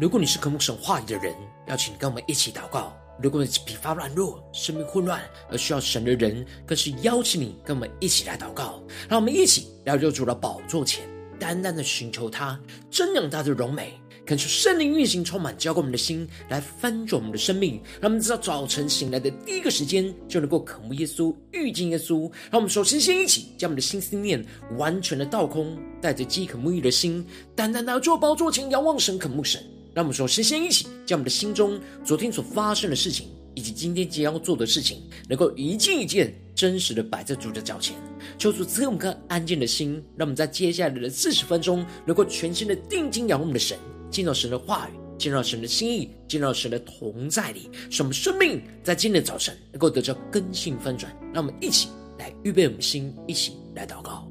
如果你是渴慕神话语的人，邀请跟我们一起祷告；如果你是疲乏软弱、生命混乱而需要神的人，更是邀请你跟我们一起来祷告。让我们一起来到主的宝座前，单单的寻求他，瞻仰他的荣美。恳求圣灵运行，充满浇灌我们的心，来翻转我们的生命。让我们知道早晨醒来的第一个时间，就能够渴慕耶稣、遇见耶稣。让我们首先先一起将我们的心思念完全的倒空，带着饥渴沐浴的心，单单的坐宝座前仰望神、渴慕神。让我们首先先一起将我们的心中昨天所发生的事情，以及今天将要做的事情，能够一件一件真实的摆在主的脚前，求主赐我们颗安静的心，让我们在接下来的四十分钟，能够全心的定睛仰望我们的神。进到神的话语，进到神的心意，进到神的同在里，使我们生命在今天的早晨能够得到根性翻转。让我们一起来预备我们的心，一起来祷告。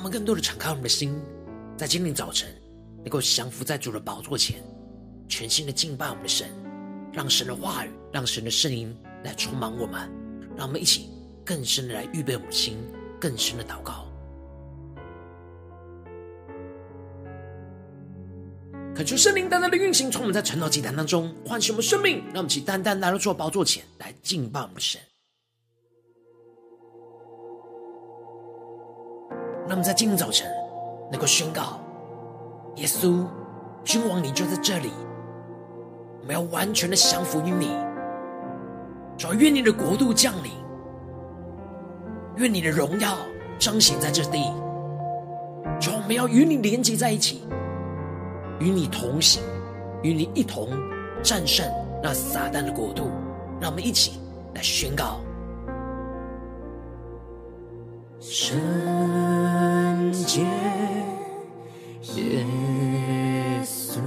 我们更多的敞开我们的心，在今天早晨能够降服在主的宝座前，全心的敬拜我们的神，让神的话语，让神的圣灵来充满我们，让我们一起更深的来预备我们的心，更深的祷告。恳求圣灵单单的运行，从我们在晨祷祭坛当中唤醒我们生命，让我们起单单来到主宝座前来敬拜我们的神。在今天早晨能够宣告：耶稣，君王，你就在这里。我们要完全的降服于你。主，愿你的国度降临，愿你的荣耀彰显在这地。主，我们要与你连接在一起，与你同行，与你一同战胜那撒旦的国度。让我们一起来宣告。圣洁耶稣，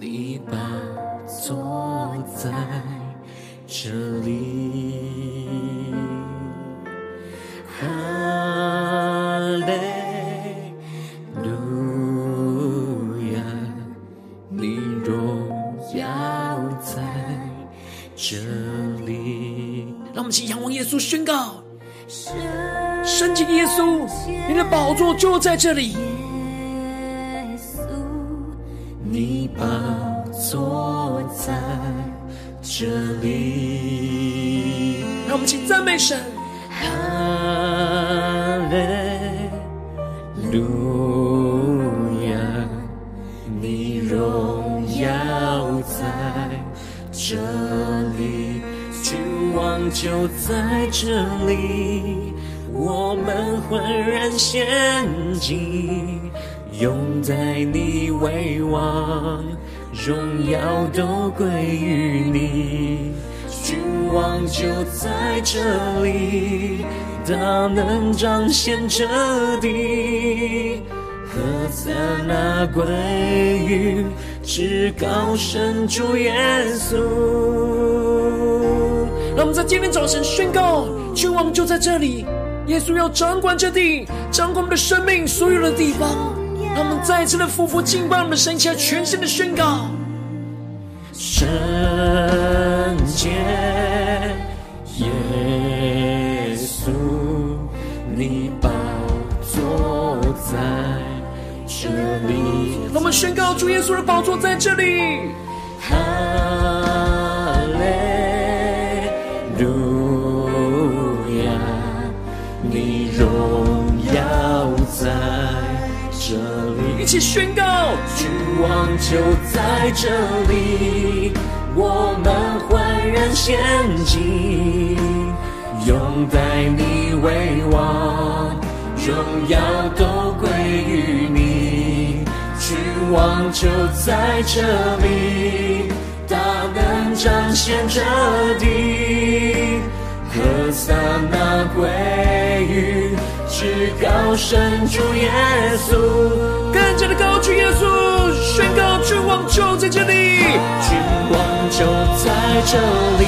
你把坐在这里。就在这里。耶稣，你宝座在这里。让我们请赞美神。哈利路亚，你荣耀在这里，君王就在这里。我们欢然献祭，拥戴你为王，荣耀都归于你。君王就在这里，大能彰显这地，何赞那归于至高神主耶稣。让我们在今天早晨宣告，君王就在这里。耶稣要掌管这地，掌管我们的生命所有的地方。让我们再一次的匍匐敬拜我们的神，起来全新的宣告：圣洁耶稣，你宝座在这里。让我们宣告主耶稣的宝座在这里。起宣告，君王就在这里，我们焕然献祭，拥戴你为王，荣耀都归于你。君王就在这里，大能彰显这地，何何撒那归于至高神主耶稣。更加的高举耶稣，宣告君王就在这里，君王就在这里，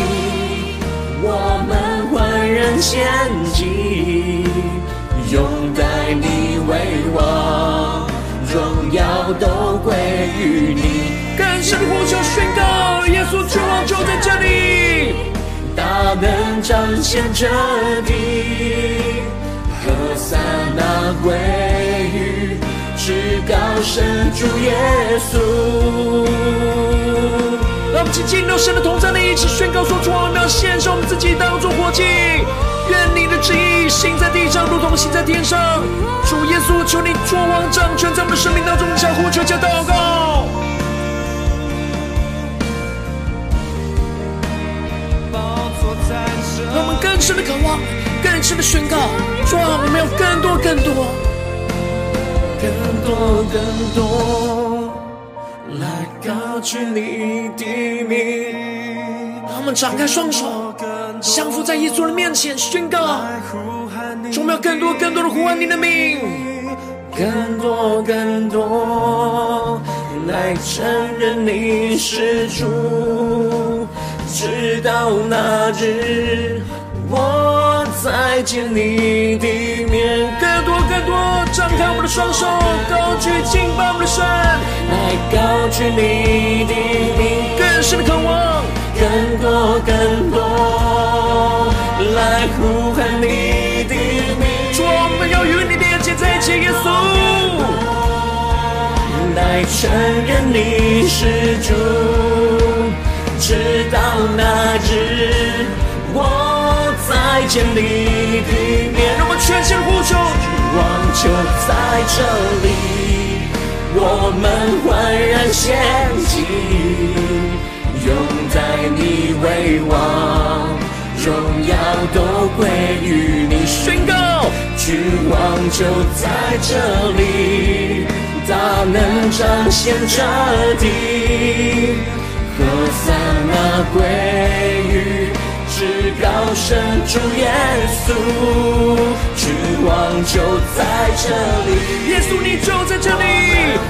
我们欢然献祭，拥戴你为王，荣耀都归于你。更深的呼求宣告，耶稣君王就在这里，大能彰显这地，撒那归于至高神主耶稣。让我们进入神的同在里，一起宣告说：主啊，我们要献上我们自己当作活祭，愿你的旨意行在地上，如同行在天上。主耶稣，求你作王掌权在我们的生命当中，向呼求，向祷告。让我们更深的渴望，更深的宣告，说我们有更多、更多、更多、更多，来高举你的名。让我们张开双手，降服在耶稣的面前，宣告，我们有更多、更多的呼唤你的名，更多、更多，来承认你是主。直到那日，我再见你的面。更多更多，张开我的双手，高举敬拜我的神，来高举你的名。更深的渴望，更多更多，来呼喊你的名。主，我们要与你连接在一起，耶稣，来承认你是主。直到那日，再见你的面。让我们全心呼求，君王就在这里，我们焕然献祭，拥戴你为王，荣耀都归于你。宣告，君王就在这里，大能彰显这地。何撒那归高神主耶稣，君王就在这里，耶稣你就在这里，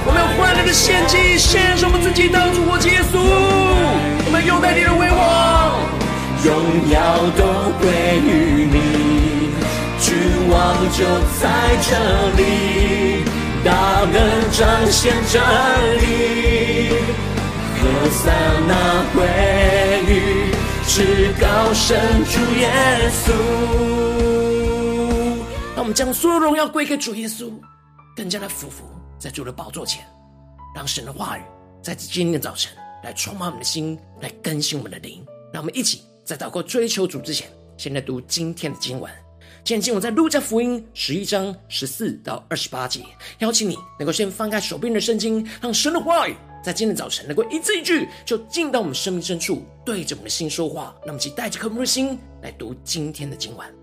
我们要欢乐的献祭，献上我们自己当主活祭耶稣，我们拥戴你的为王，荣耀都归于你，君王就在这里，大能彰显真理。何塞那归于至高神主耶稣。让我们将所有荣耀归给主耶稣，更加的服服在主的宝座前，让神的话语在今天的早晨来充满我们的心，来更新我们的灵。让我们一起在祷告追求主之前，先来读今天的经文。今天经文在路加福音十一章十四到二十八节。邀请你能够先翻开手边的圣经，让神的话语。在今天早晨，能够一字一句就进到我们生命深处，对着我们的心说话。那么，请带着渴慕的心来读今天的经文。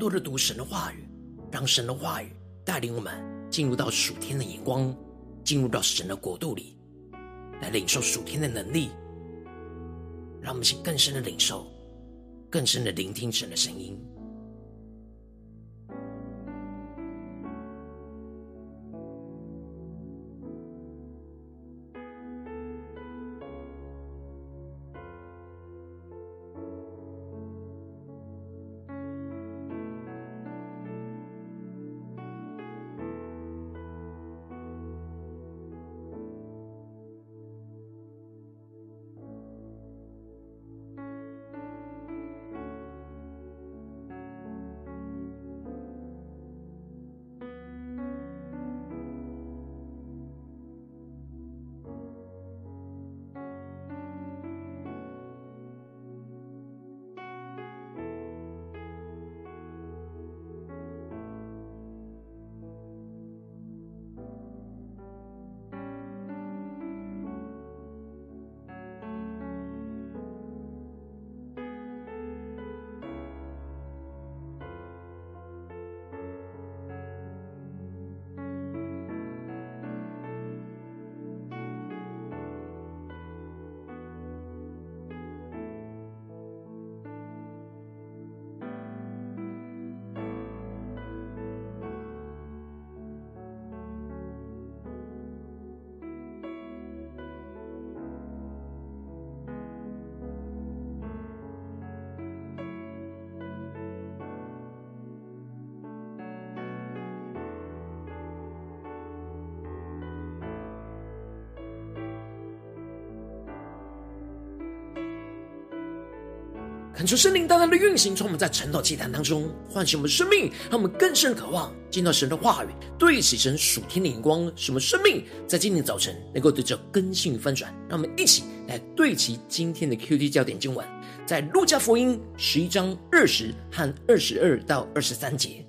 多的读神的话语，让神的话语带领我们进入到属天的眼光，进入到神的国度里，来领受属天的能力。让我们去更深的领受，更深的聆听神的声音。恳求圣灵大大的运行，从我们在晨祷祭坛当中唤醒我们生命，让我们更深渴望见到神的话语，对齐神属天的眼光，使我们生命在今天早晨能够得着更新翻转。让我们一起来对齐今天的 QD 焦点经文，在路加福音十一章二十和二十二到二十三节。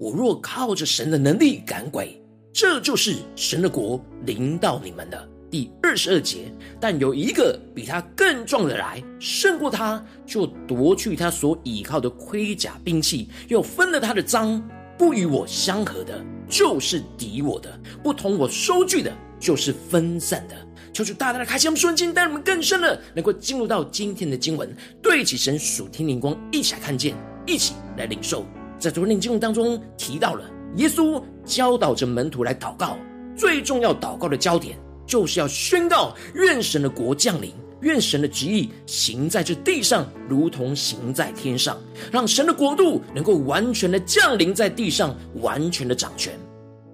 我若靠着神的能力赶鬼，这就是神的国临到你们了。第二十二节，但有一个比他更壮的来，胜过他，就夺去他所倚靠的盔甲兵器，又分了他的赃。不与我相合的，就是敌我的；不同我收据的，就是分散的。求主大大的开箱瞬间，带我们更深了，能够进入到今天的经文，对齐神属天灵光，一起来看见，一起来领受。在昨天经文当中提到了，耶稣教导着门徒来祷告，最重要祷告的焦点。就是要宣告，愿神的国降临，愿神的旨意行在这地上，如同行在天上，让神的国度能够完全的降临在地上，完全的掌权，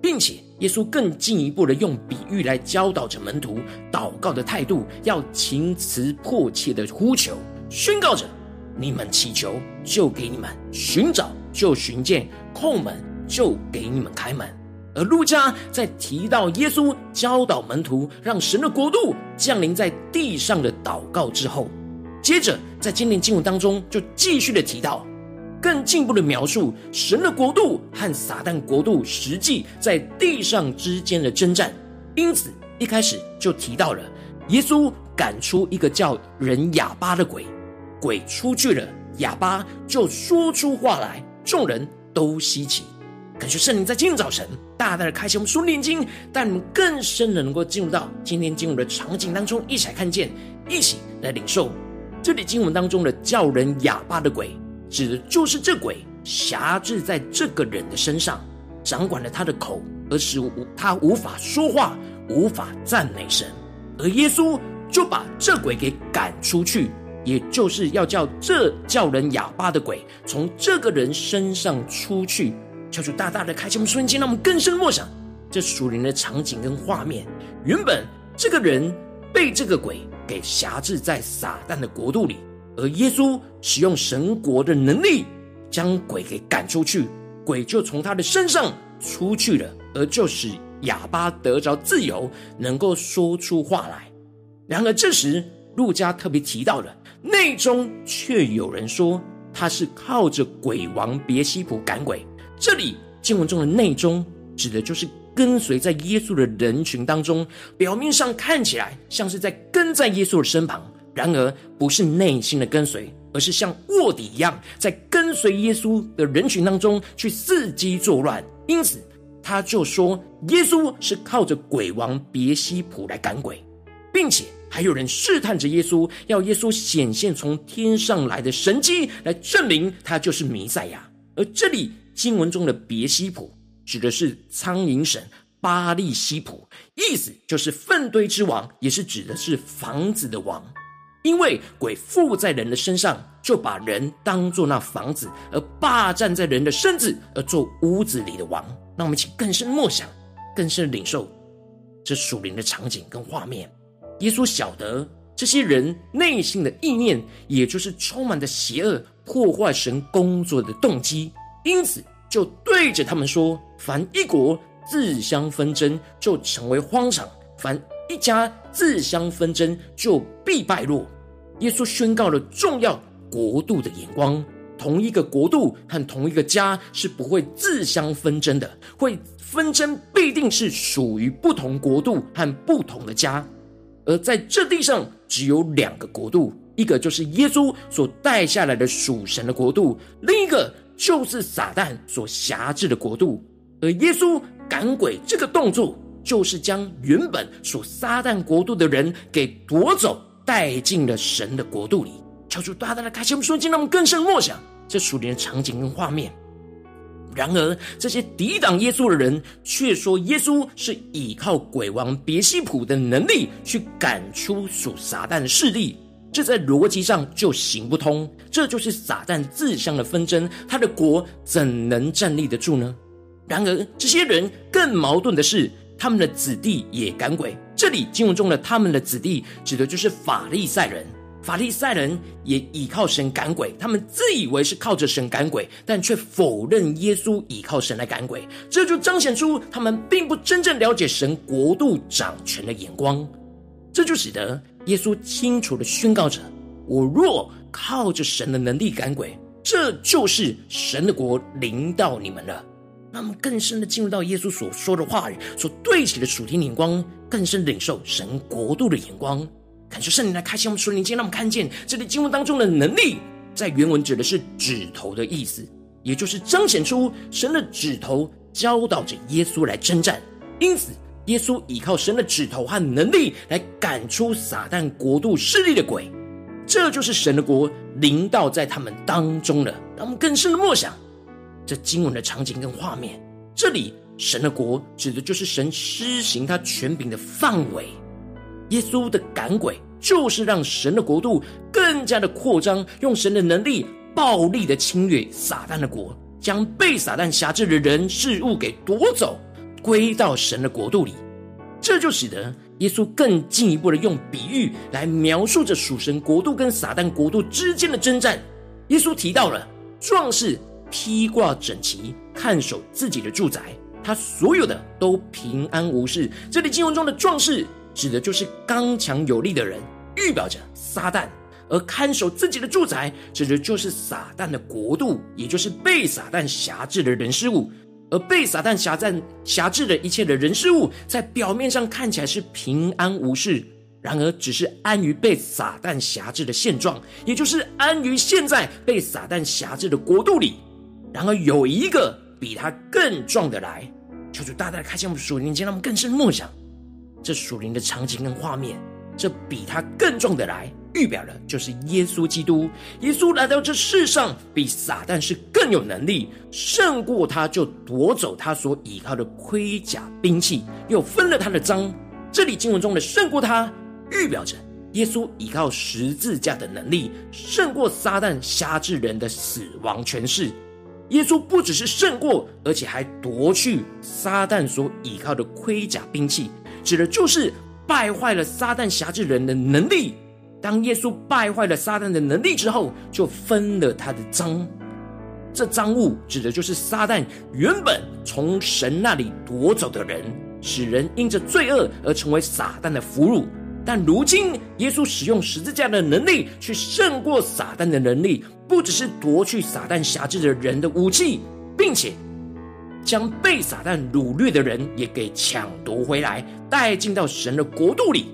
并且耶稣更进一步的用比喻来教导着门徒祷告的态度，要情词迫切的呼求，宣告着：你们祈求，就给你们；寻找，就寻见；叩门，就给你们开门。而路加在提到耶稣教导门徒让神的国度降临在地上的祷告之后，接着在今天经文当中就继续的提到，更进一步的描述神的国度和撒旦国度实际在地上之间的征战。因此一开始就提到了耶稣赶出一个叫人哑巴的鬼，鬼出去了，哑巴就说出话来，众人都稀奇。感谢圣灵在今天早晨大大的开启我们属灵经，带你们更深的能够进入到今天经文的场景当中，一起来看见，一起来领受。这里经文当中的叫人哑巴的鬼，指的就是这鬼辖制在这个人的身上，掌管了他的口，而使无他无法说话，无法赞美神。而耶稣就把这鬼给赶出去，也就是要叫这叫人哑巴的鬼从这个人身上出去。求主大大的开启我们瞬间，让我们更深默想这属灵的场景跟画面。原本这个人被这个鬼给辖制在撒旦的国度里，而耶稣使用神国的能力将鬼给赶出去，鬼就从他的身上出去了，而就使哑巴得着自由，能够说出话来。然而这时路加特别提到了，内中却有人说他是靠着鬼王别西卜赶鬼。这里经文中的内中，指的就是跟随在耶稣的人群当中，表面上看起来像是在跟在耶稣的身旁，然而不是内心的跟随，而是像卧底一样，在跟随耶稣的人群当中去伺机作乱。因此，他就说耶稣是靠着鬼王别西卜来赶鬼，并且还有人试探着耶稣，要耶稣显现从天上来的神迹来证明他就是弥赛亚。而这里。经文中的别西卜指的是苍蝇神巴力西卜，意思就是粪堆之王，也是指的是房子的王。因为鬼附在人的身上，就把人当作那房子，而霸占在人的身子，而做屋子里的王。让我们一起更深默想，更深领受这属灵的场景跟画面。耶稣晓得这些人内心的意念，也就是充满着邪恶、破坏神工作的动机。因此，就对着他们说：“凡一国自相纷争，就成为荒场；凡一家自相纷争，就必败落。”耶稣宣告了重要国度的眼光：同一个国度和同一个家是不会自相纷争的，会纷争必定是属于不同国度和不同的家。而在这地上，只有两个国度，一个就是耶稣所带下来的属神的国度，另一个。就是撒旦所辖制的国度，而耶稣赶鬼这个动作，就是将原本属撒旦国度的人给夺走，带进了神的国度里。求主大大的开启我们瞬间，让我们更深默想这属灵的场景跟画面。然而，这些抵挡耶稣的人却说，耶稣是依靠鬼王别西卜的能力去赶出属撒旦的势力。这在逻辑上就行不通，这就是撒旦自相的纷争，他的国怎能站立得住呢？然而，这些人更矛盾的是，他们的子弟也赶鬼。这里经文中的他们的子弟，指的就是法利赛人。法利赛人也倚靠神赶鬼，他们自以为是靠着神赶鬼，但却否认耶稣倚靠神来赶鬼。这就彰显出他们并不真正了解神国度掌权的眼光。这就使得耶稣清楚的宣告着：“我若靠着神的能力赶鬼，这就是神的国临到你们了。”那么更深的进入到耶稣所说的话语所对齐的属天眼光，更深领受神国度的眼光。感谢圣灵来开启我们属灵经，让我们看见这里经文当中的能力，在原文指的是指头的意思，也就是彰显出神的指头教导着耶稣来征战。因此，耶稣依靠神的指头和能力来赶出撒旦国度势力的鬼，这就是神的国临到在他们当中了。让我们更深的默想这经文的场景跟画面。这里神的国指的就是神施行他权柄的范围。耶稣的赶鬼，就是让神的国度更加的扩张，用神的能力暴力的侵略撒旦的国，将被撒旦辖制的人事物给夺走，归到神的国度里。这就使得耶稣更进一步的用比喻来描述着属神国度跟撒旦国度之间的征战。耶稣提到了壮士披挂整齐，看守自己的住宅，他所有的都平安无事。这里经文中的壮士。指的就是刚强有力的人，预表着撒旦；而看守自己的住宅，指的就是撒旦的国度，也就是被撒旦辖制的人事物。而被撒旦辖占辖制的一切的人事物，在表面上看起来是平安无事，然而只是安于被撒旦辖制的现状，也就是安于现在被撒旦辖制的国度里。然而有一个比他更壮的来，求主大大的开启我们属灵，让我们更深默想。这属灵的场景跟画面，这比他更壮的来，预表的就是耶稣基督。耶稣来到这世上，比撒旦是更有能力，胜过他，就夺走他所倚靠的盔甲兵器，又分了他的赃。这里经文中的胜过他，预表着耶稣倚靠十字架的能力，胜过撒旦辖制人的死亡权势。耶稣不只是胜过，而且还夺去撒旦所倚靠的盔甲兵器。指的就是败坏了撒旦辖制人的能力。当耶稣败坏了撒旦的能力之后，就分了他的赃。这赃物指的就是撒旦原本从神那里夺走的人，使人因着罪恶而成为撒旦的俘虏。但如今耶稣使用十字架的能力去胜过撒旦的能力，不只是夺去撒旦辖制的人的武器，并且。将被撒旦掳掠的人也给抢夺回来，带进到神的国度里。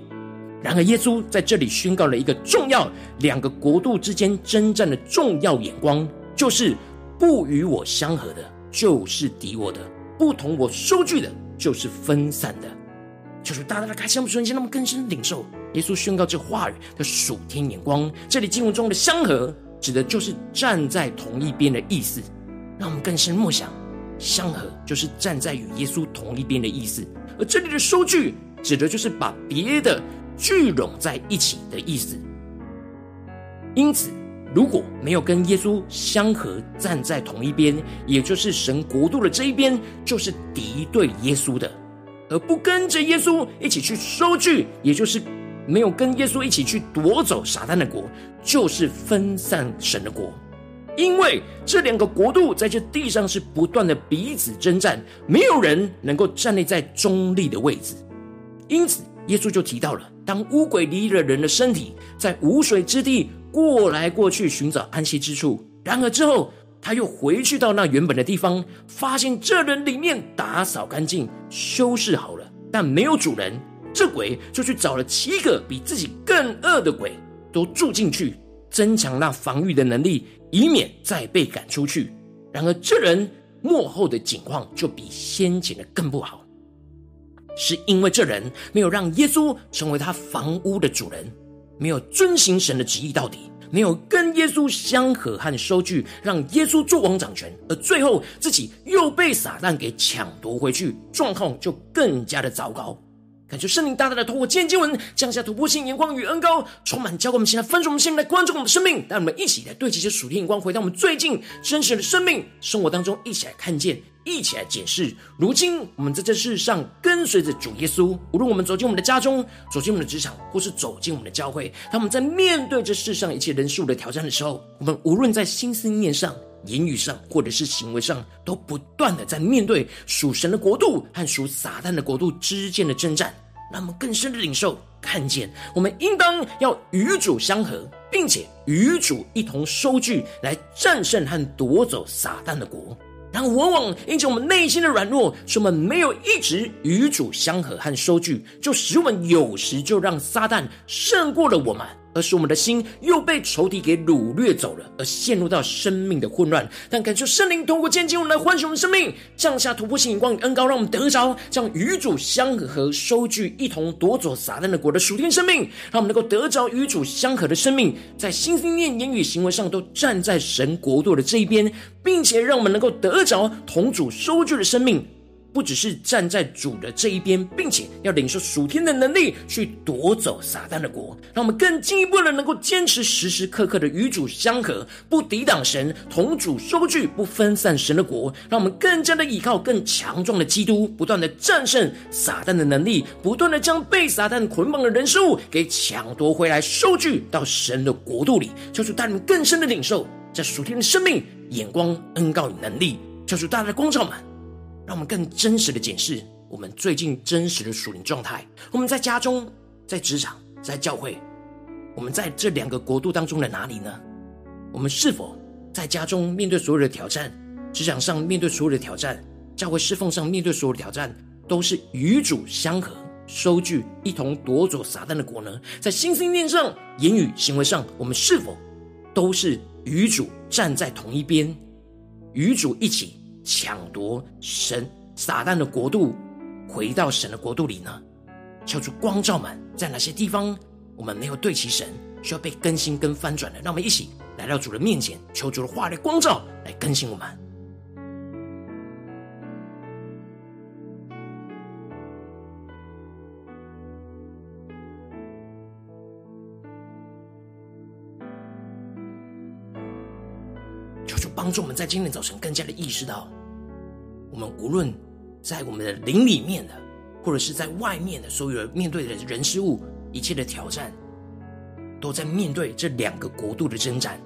然而，耶稣在这里宣告了一个重要：两个国度之间征战的重要眼光，就是不与我相合的，就是敌我的；不同我收据的，就是分散的。就是大大的开箱，不瞬间，那么更深领受耶稣宣告这话语的属天眼光。这里经文中的相合，指的就是站在同一边的意思。让我们更深默想。相合就是站在与耶稣同一边的意思，而这里的收据指的就是把别的聚拢在一起的意思。因此，如果没有跟耶稣相合，站在同一边，也就是神国度的这一边，就是敌对耶稣的；而不跟着耶稣一起去收据，也就是没有跟耶稣一起去夺走撒旦的国，就是分散神的国。因为这两个国度在这地上是不断的彼此征战，没有人能够站立在中立的位置。因此，耶稣就提到了，当污鬼离了人的身体，在无水之地过来过去寻找安息之处，然而之后他又回去到那原本的地方，发现这人里面打扫干净、修饰好了，但没有主人，这鬼就去找了七个比自己更恶的鬼，都住进去。增强那防御的能力，以免再被赶出去。然而，这人幕后的景况就比先前的更不好，是因为这人没有让耶稣成为他房屋的主人，没有遵行神的旨意到底，没有跟耶稣相合和收据，让耶稣做王掌权，而最后自己又被撒旦给抢夺回去，状况就更加的糟糕。感谢圣灵大大的透过今天经文降下突破性眼光与恩膏，充满教灌我们现在分盛我们现在来关注我们的生命，带我们一起来对齐这属天眼光，回到我们最近真实的生命生活当中，一起来看见一起来检视。如今我们在这世上跟随着主耶稣，无论我们走进我们的家中，走进我们的职场，或是走进我们的教会，当我们在面对这世上一切人数的挑战的时候，我们无论在心思念上、言语上，或者是行为上，都不断的在面对属神的国度和属撒旦的国度之间的征战。让我们更深的领受、看见，我们应当要与主相合，并且与主一同收据，来战胜和夺走撒旦的国。然后，往往因着我们内心的软弱，使我们没有一直与主相合和收据，就使我们有时就让撒旦胜过了我们。而使我们的心又被仇敌给掳掠走了，而陷入到生命的混乱。但感受圣灵通过渐进，我们来唤醒我们生命，降下突破性眼光与恩膏，让我们得着这样与主相合、收据一同夺走撒旦的国的属天生命，让我们能够得着与主相合的生命，在心、心念、言语、行为上都站在神国度的这一边，并且让我们能够得着同主收据的生命。不只是站在主的这一边，并且要领受属天的能力去夺走撒旦的国，让我们更进一步的能够坚持时时刻刻的与主相合，不抵挡神，同主收据，不分散神的国，让我们更加的依靠更强壮的基督，不断的战胜撒旦的能力，不断的将被撒旦捆绑的人事物给抢夺回来，收据到神的国度里，求主带领更深的领受在属天的生命、眼光、恩膏与能力，求主带来光照们。让我们更真实的检视我们最近真实的属灵状态。我们在家中、在职场、在教会，我们在这两个国度当中的哪里呢？我们是否在家中面对所有的挑战，职场上面对所有的挑战，教会侍奉上面对所有的挑战，都是与主相合，收据一同夺走撒旦的国呢？在心心念上、言语行为上，我们是否都是与主站在同一边，与主一起？抢夺神撒旦的国度，回到神的国度里呢？求主光照们，在哪些地方我们没有对齐神，需要被更新跟翻转的？让我们一起来到主的面前，求主的话的光照来更新我们。求主帮助我们在今天早晨更加的意识到。我们无论在我们的灵里面的，或者是在外面的，所有面对的人事物，一切的挑战，都在面对这两个国度的征战。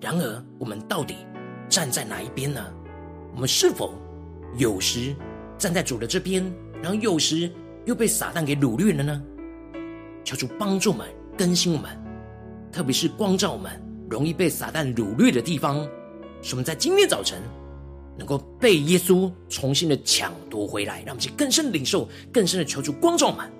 然而，我们到底站在哪一边呢？我们是否有时站在主的这边，然后有时又被撒旦给掳掠了呢？求主帮助我们，更新我们，特别是光照我们容易被撒旦掳掠的地方，使我们在今天早晨。能够被耶稣重新的抢夺回来，让我们去更深的领受，更深的求主光照们。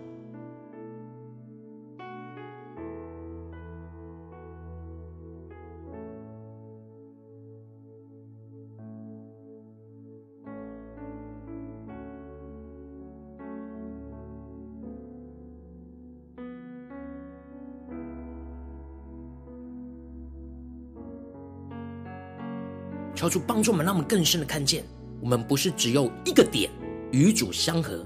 求主帮助我们，让我们更深的看见，我们不是只有一个点与主相合，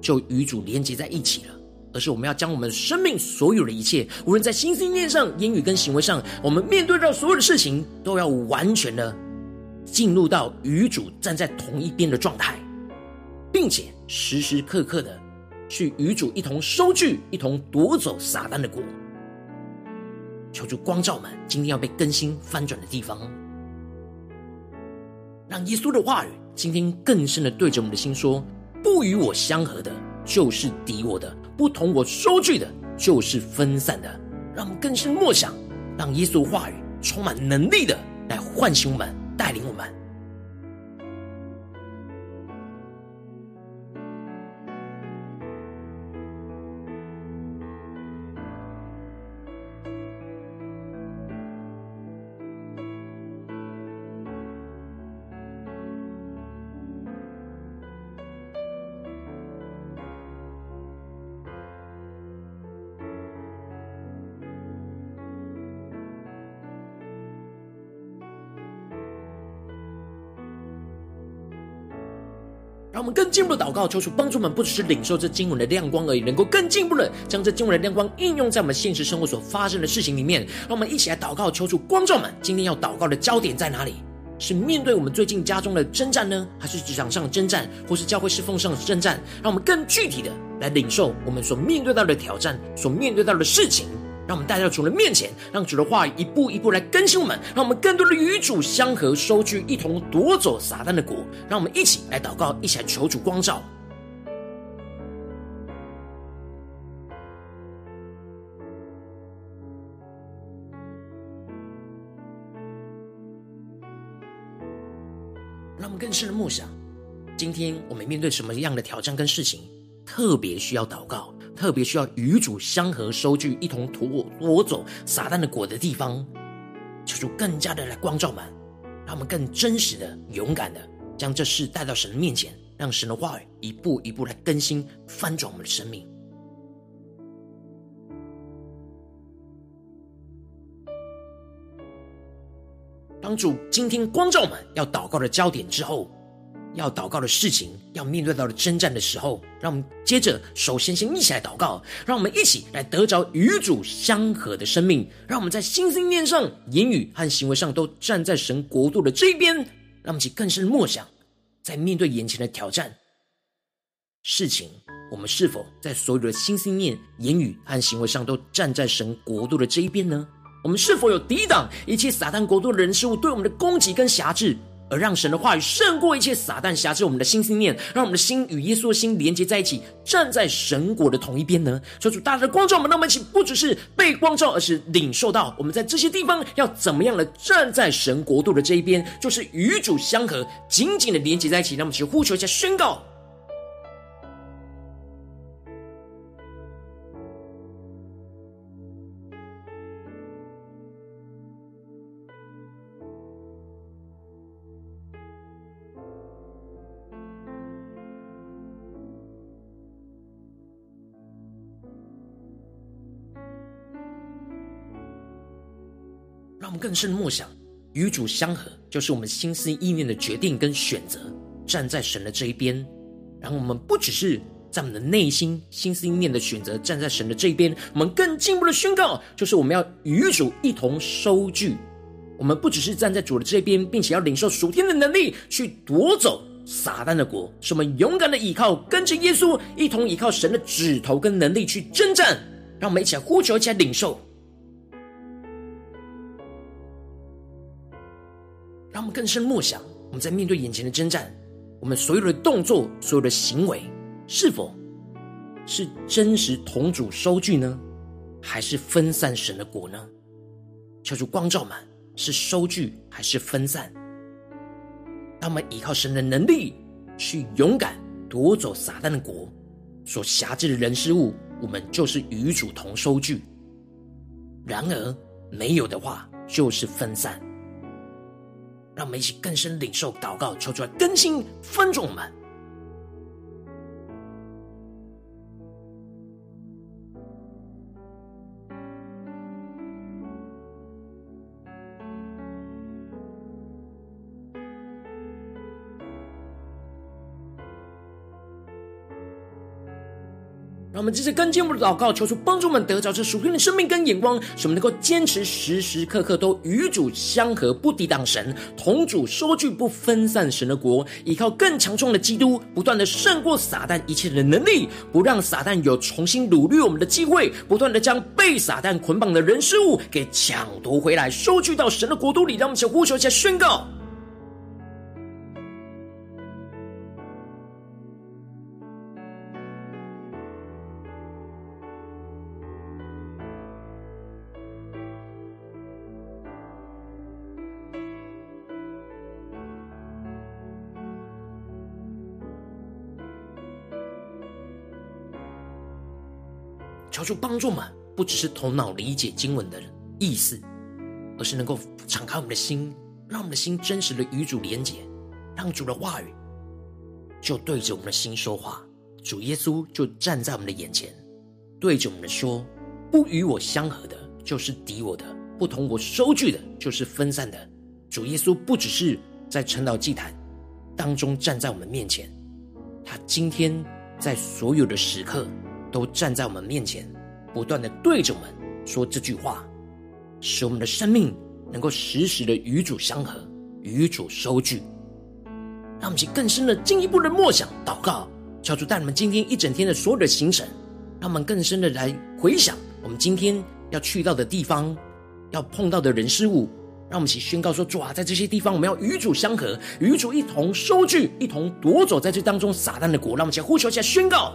就与主连接在一起了，而是我们要将我们生命所有的一切，无论在心思念上、言语跟行为上，我们面对到所有的事情，都要完全的进入到与主站在同一边的状态，并且时时刻刻的去与主一同收据，一同夺走撒旦的国。求主光照我们，今天要被更新翻转的地方。让耶稣的话语今天更深的对着我们的心说：不与我相合的，就是敌我的；不同我收据的，就是分散的。让我们更深默想，让耶稣话语充满能力的来唤醒我们，带领我们。让我们更进一步的祷告，求主帮助我们，不只是领受这经文的亮光而已，能够更进一步的将这经文的亮光应用在我们现实生活所发生的事情里面。让我们一起来祷告，求主光照们。今天要祷告的焦点在哪里？是面对我们最近家中的征战呢，还是职场上的征战，或是教会侍奉上的征战？让我们更具体的来领受我们所面对到的挑战，所面对到的事情。让我们带到主的面前，让主的话语一步一步来更新我们，让我们更多的与主相合，收据一同夺走撒旦的国。让我们一起来祷告，一起来求主光照。让我们更深的默想，今天我们面对什么样的挑战跟事情，特别需要祷告，特别需要与主相合，收据一同夺夺走撒旦的果的地方，求主更加的来光照们，让我们更真实的、勇敢的将这事带到神的面前，让神的话语一步一步来更新、翻转我们的生命。当主今天光照我们要祷告的焦点之后，要祷告的事情，要面对到的征战的时候，让我们接着首先先一起来祷告，让我们一起来得着与主相合的生命，让我们在心心念上、言语和行为上都站在神国度的这一边，让我们去更深默想，在面对眼前的挑战事情，我们是否在所有的心心念、言语和行为上都站在神国度的这一边呢？我们是否有抵挡一切撒旦国度的人事物对我们的攻击跟辖制，而让神的话语胜过一切撒旦辖制我们的心思念，让我们的心与耶稣的心连接在一起，站在神国的同一边呢？求主大大的光照我们，让我们一起不只是被光照，而是领受到我们在这些地方要怎么样的站在神国度的这一边，就是与主相合，紧紧的连接在一起。让我们一起呼求一下，宣告。更深的默想，与主相合，就是我们心思意念的决定跟选择，站在神的这一边。然后我们不只是在我们的内心心思意念的选择，站在神的这一边，我们更进一步的宣告，就是我们要与主一同收据。我们不只是站在主的这边，并且要领受属天的能力，去夺走撒旦的国。是我们勇敢的依靠，跟着耶稣，一同依靠神的指头跟能力去征战。让我们一起来呼求，一起来领受。更深默想，我们在面对眼前的征战，我们所有的动作、所有的行为，是否是真实同主收据呢？还是分散神的国呢？求主光照们，是收据还是分散？当我们依靠神的能力，去勇敢夺走撒旦的国所辖制的人事物，我们就是与主同收据。然而没有的话，就是分散。让我们一起更深领受祷告，求主来更新分众们。们继续更进一步的祷告，求主帮助我们得着这属天的生命跟眼光，使我们能够坚持时时刻刻都与主相合，不抵挡神，同主收据，不分散神的国，依靠更强壮的基督，不断的胜过撒旦一切的能力，不让撒旦有重新掳掠我们的机会，不断的将被撒旦捆绑的人事物给抢夺回来，收据到神的国度里。让我们一起呼求一下宣告。求主帮助我们，不只是头脑理解经文的意思，而是能够敞开我们的心，让我们的心真实的与主连结，让主的话语就对着我们的心说话。主耶稣就站在我们的眼前，对着我们说：“不与我相合的，就是敌我的；不同我收据的，就是分散的。”主耶稣不只是在晨祷祭坛当中站在我们面前，他今天在所有的时刻。都站在我们面前，不断的对着我们说这句话，使我们的生命能够时时的与主相合，与主收据。让我们去更深的、进一步的默想、祷告，求主带你们今天一整天的所有的行程，让我们更深的来回想我们今天要去到的地方，要碰到的人事物。让我们一起宣告说：主啊，在这些地方，我们要与主相合，与主一同收据，一同夺走在这当中撒旦的国。让我们一起呼求一下，宣告。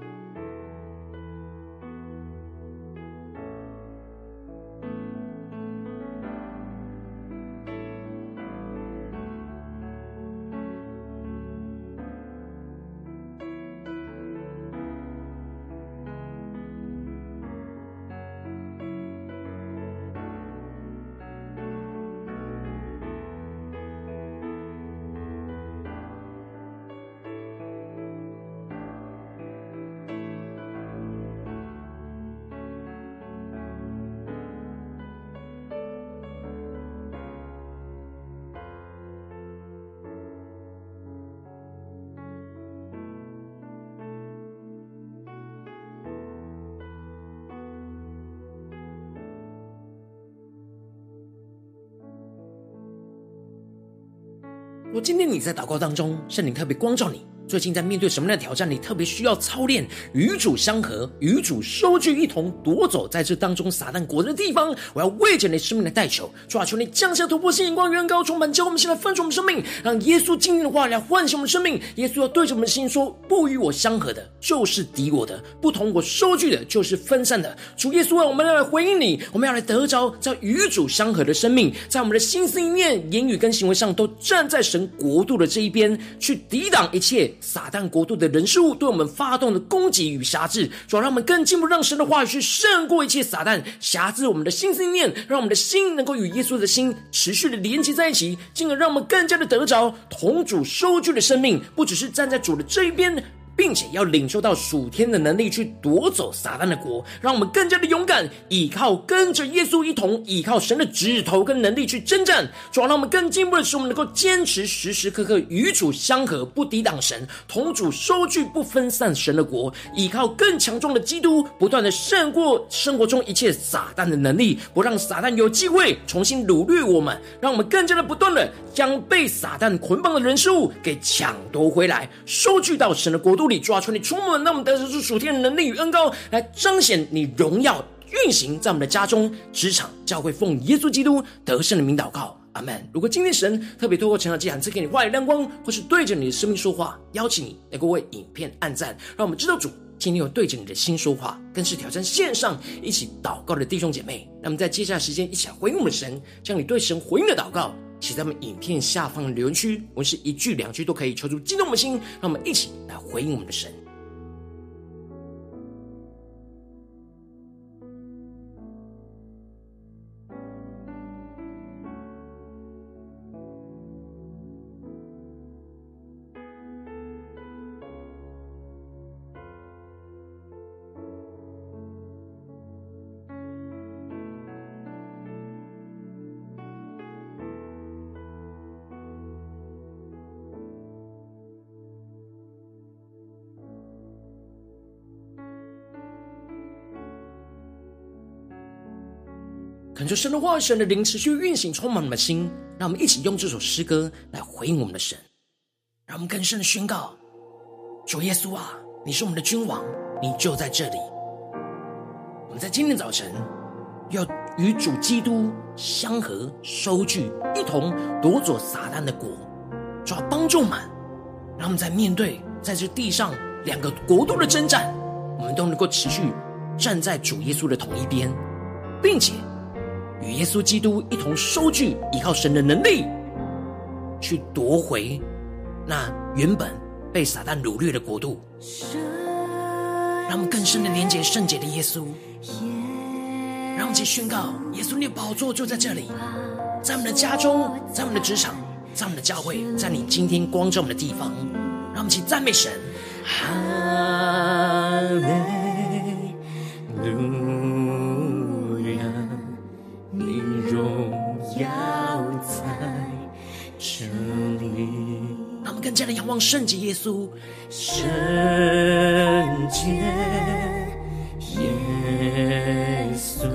如果今天你在祷告当中，圣灵特别光照你。最近在面对什么样的挑战？你特别需要操练与主相合，与主收据，一同夺走在这当中撒旦国的地方。我要为着你生命的代求，主啊，求你降下突破性眼光，远高充满，教我们现在分出我们生命，让耶稣今天的话来唤醒我们生命。耶稣要对着我们的心说：不与我相合的，就是敌我的；不同我收据的，就是分散的。主耶稣啊，我们要来回应你，我们要来得着在与主相合的生命，在我们的心思意念、言语跟行为上，都站在神国度的这一边，去抵挡一切。撒旦国度的人事物对我们发动的攻击与辖制，主要让我们更进一步，让神的话语去胜过一切撒旦辖制我们的心思意念，让我们的心能够与耶稣的心持续的连接在一起，进而让我们更加的得着同主收据的生命，不只是站在主的这一边。并且要领受到属天的能力，去夺走撒旦的国，让我们更加的勇敢，依靠跟着耶稣一同，依靠神的指头跟能力去征战。主要让我们更进步的是，我们能够坚持时时刻刻与主相合，不抵挡神，同主收据不分散神的国，依靠更强壮的基督，不断的胜过生活中一切撒旦的能力，不让撒旦有机会重新掳掠我们，让我们更加的不断的将被撒旦捆绑的人事物给抢夺回来，收据到神的国度。主里抓出你出门，让我们得着属天的能力与恩膏，来彰显你荣耀运行在我们的家中、职场、教会，奉耶稣基督得胜的名祷告，阿门。如果今天神特别透过成长祭坛赐给你话语亮光，或是对着你的生命说话，邀请你能够为影片按赞，让我们知道主今天有对着你的心说话，更是挑战线上一起祷告的弟兄姐妹。那么在接下来时间，一起来回应我们的神，将你对神回应的祷告。写在我们影片下方留言区，我们是一句两句都可以，求出激动我们的心，让我们一起来回应我们的神。神的话语，神的灵持续运行，充满我们的心。让我们一起用这首诗歌来回应我们的神，让我们更深的宣告：主耶稣啊，你是我们的君王，你就在这里。我们在今天早晨要与主基督相合，收据一同夺走撒旦的国，主要帮助我们，让我们在面对在这地上两个国度的征战，我们都能够持续站在主耶稣的同一边，并且。与耶稣基督一同收据，依靠神的能力，去夺回那原本被撒旦掳掠的国度。让我们更深的连接圣洁的耶稣，让我们去宣告：耶稣，你的宝座就在这里，在我们的家中，在我们的职场，在我们的教会，在你今天光照我们的地方。让我们去赞美神。哈利路更加的仰望圣洁耶稣，圣洁耶稣，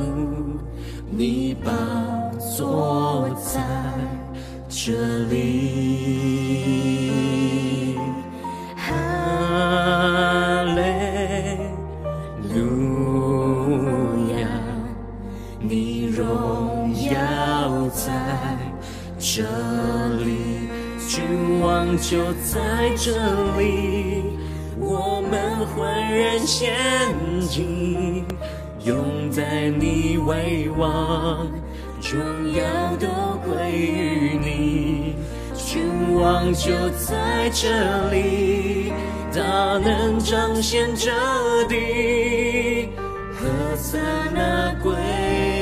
你宝座在这里。哈利路亚，你荣耀在这，就在这里，我们欢然献祭，永在你为王，荣耀都归于你。君王就在这里，大能彰显这地，何塞那归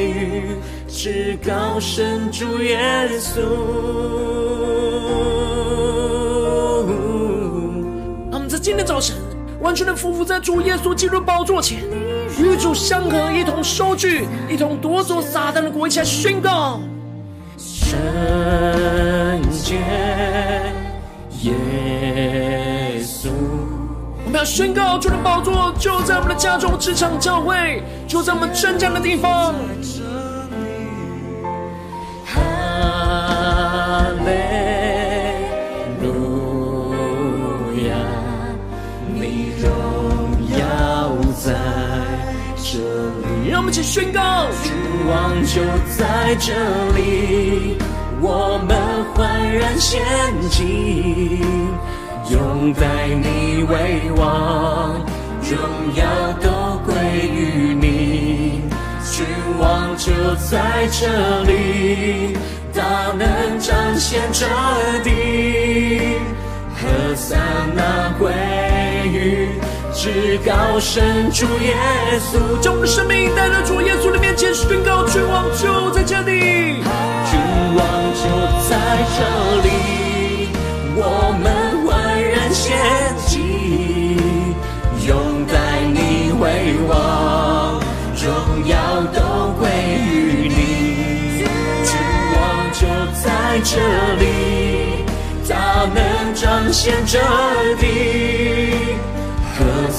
于。至高神主耶稣，让我们在今天早晨完全的匍匐在主耶稣基督宝座前，与主相合，一同收据，一同夺走撒旦的国，一起来宣告：圣洁耶稣。我们要宣告主的宝座就在我们的家中、职场、教会，就在我们正这样的地方。让起宣告，君王就在这里，我们焕然献祭，永在你为王，荣耀都归于你。君王就在这里，大能彰显这地，何塞那归于。至高神主耶稣，将我们生命带到主耶稣的面前，宣告君王就在这里，君王就在这里，我们欢然献祭，永在你为王，荣耀都归于你。君王就在这里，他能彰显这地。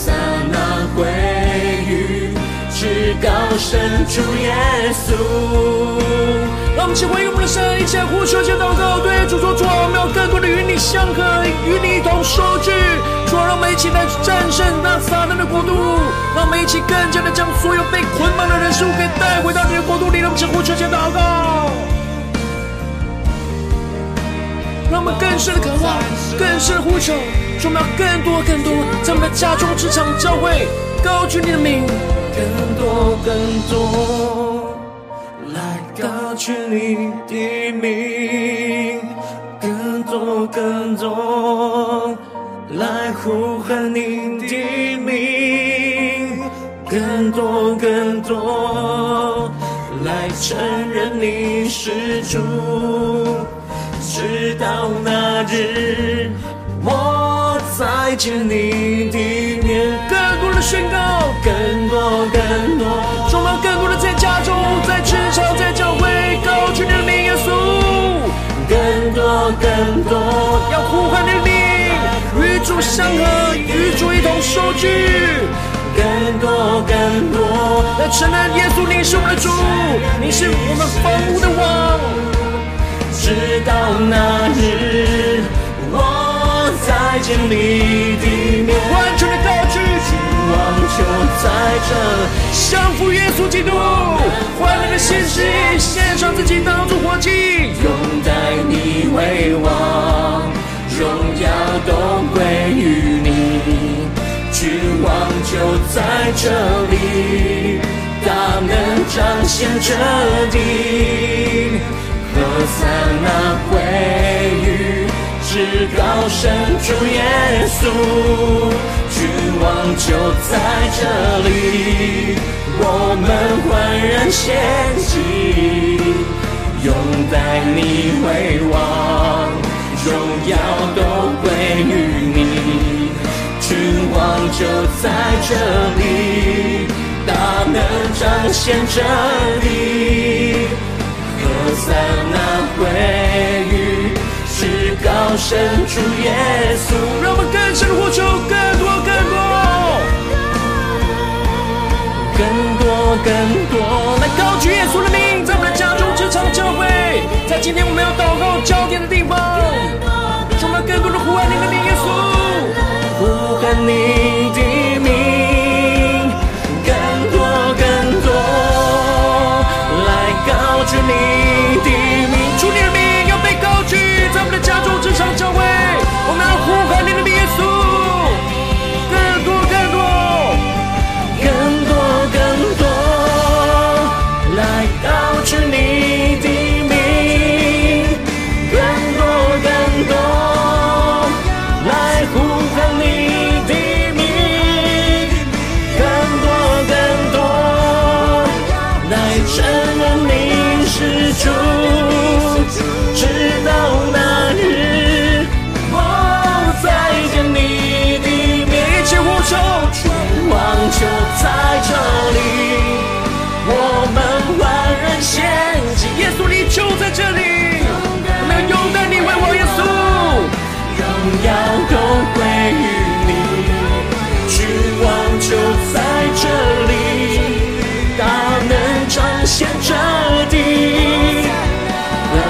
何塞那归于至高神主耶稣。让我们一起回应我们的神，一起呼求，一起祷告，对主说：主啊，我们要更多的与你相合，与你一同收据。主啊，让我们一起来战胜那撒旦的国度。让我们一起更加的将所有被捆绑的人事物给带回到你的国度里。让我们一起呼求，一起祷告。让我们更深的渴望，更深的呼求。我们要更多更多，在我们的家中、职场、教会，高举你的名，更多更多，来高举你的名，更多更多，来呼喊你的名，更多更多，来承认你是主，直到那日。再见你的面，更多的宣告，更多更多，充满更多的在家中、在职场、在教会，高举你的名，耶稣。更多更多，要呼唤你的名，与主相合，与主一同收据。更多更多，来承认耶稣，你是我们的主，你是我们房屋的王，直到那日，再见你的面，完全的高举，君王就在这，降服耶稣基督，欢乐的献祭，献上自己当作活祭，永在你为王，荣耀都归于你，君王就在这里，大能彰显这地，何塞那归于。至高神主耶稣，君王就在这里，我们焕然献祭，拥戴你为王，荣耀都归于你，君王就在这里，大能彰显真理，何塞那归至高神主耶稣，让我们更深的呼求，更多更多，更多更多，来高举耶稣的名，在我们的家中、职场、教会，在今天我们要祷告焦点的地方，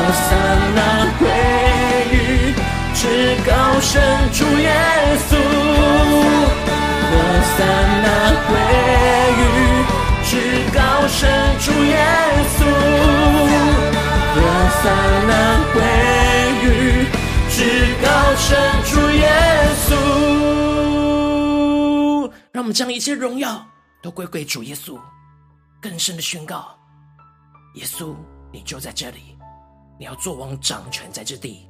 何塞那归于至高神主耶稣。何塞那归于至高神主耶稣，何塞那归于至高神主耶稣。让我们将一切荣耀都归归主耶稣，更深的宣告：耶稣，你就在这里，你要做王掌权在这地，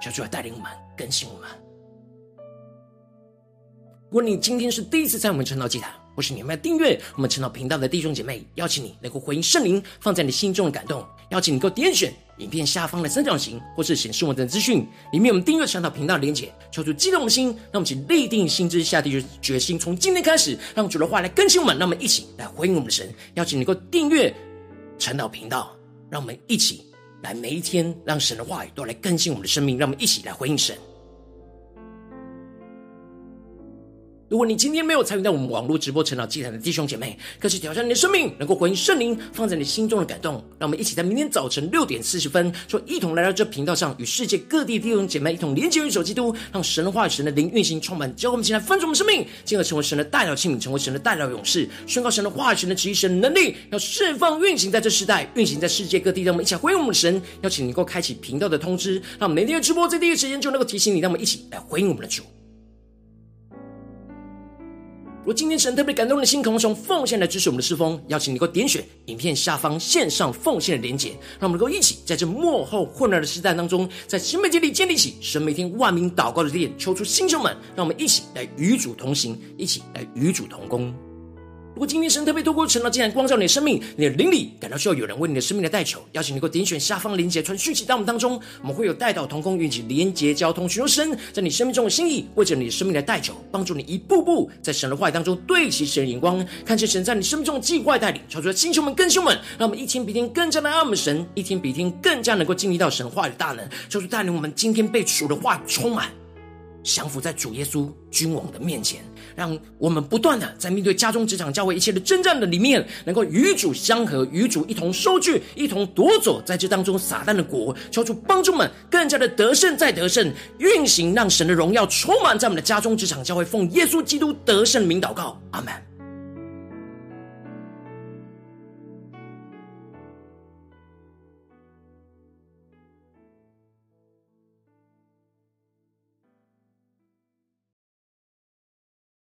小主来带领我们，更新我们。如果你今天是第一次在我们晨祷祭坛，或是你们要订阅我们晨祷频道的弟兄姐妹，邀请你能够回应圣灵放在你心中的感动，邀请你能够点选影片下方的三角形，或是显示我的资讯里面我们订阅晨祷频道的连结，求主激动的心，让我们请立定心志，下定决心，从今天开始，让主的话来更新我们，让我们一起来回应我们的神。邀请你能够订阅晨祷频道，让我们一起来每一天，让神的话语都来更新我们的生命，让我们一起来回应神。如果你今天没有参与到我们网络直播晨祷祭坛的弟兄姐妹，更是挑战你的生命，能够回应圣灵放在你心中的感动。让我们一起在明天早晨六点四十分，说一同来到这频道上，与世界各地弟兄姐妹一同连接、元首基督，让神的话语、神的灵运行充满，教我们起来分盛我们生命，进而成为神的代表器皿，成为神的代表勇士，宣告神的话语、神的旨意、神的能力，要释放运行在这世代，运行在世界各地。让我们一起来回应我们的神，邀请你能够开启频道的通知，让每天的直播在第一时间就能够提醒你。让我们一起来回应我们的主。今天神特别感动的心，可能从奉献来支持我们的侍奉，邀请你给我点选影片下方线上奉献的连结，让我们能够一起在这幕后混乱的时代当中，在新媒体里建立起神每天万名祷告的殿，抽出星球们，让我们一起来与主同行，一起来与主同工。如果今天神特别透过晨祷祭坛光照你的生命，你的灵里感到需要有人为你的生命的代求，邀请你能够点选下方连结传讯息到我们当中，我们会有代祷同工，运起连结交通，寻求神在你生命中的心意，为着你的生命的代求，帮助你一步步在神的话语当中对齐神的眼光，看见神在你生命中的计划带领，超出了星球们、更新们，让我们一天比一天更加的爱我们神，一天比一天更加能够经历到神话语的大能，超出带领我们今天被主的话充满。降服在主耶稣君王的面前，让我们不断的在面对家中、职场、教会一切的征战的里面，能够与主相合，与主一同收据，一同夺走在这当中撒旦的果，求主帮助们更加的得胜，再得胜，运行让神的荣耀充满在我们的家中、职场、教会，奉耶稣基督得胜的名祷告，阿门。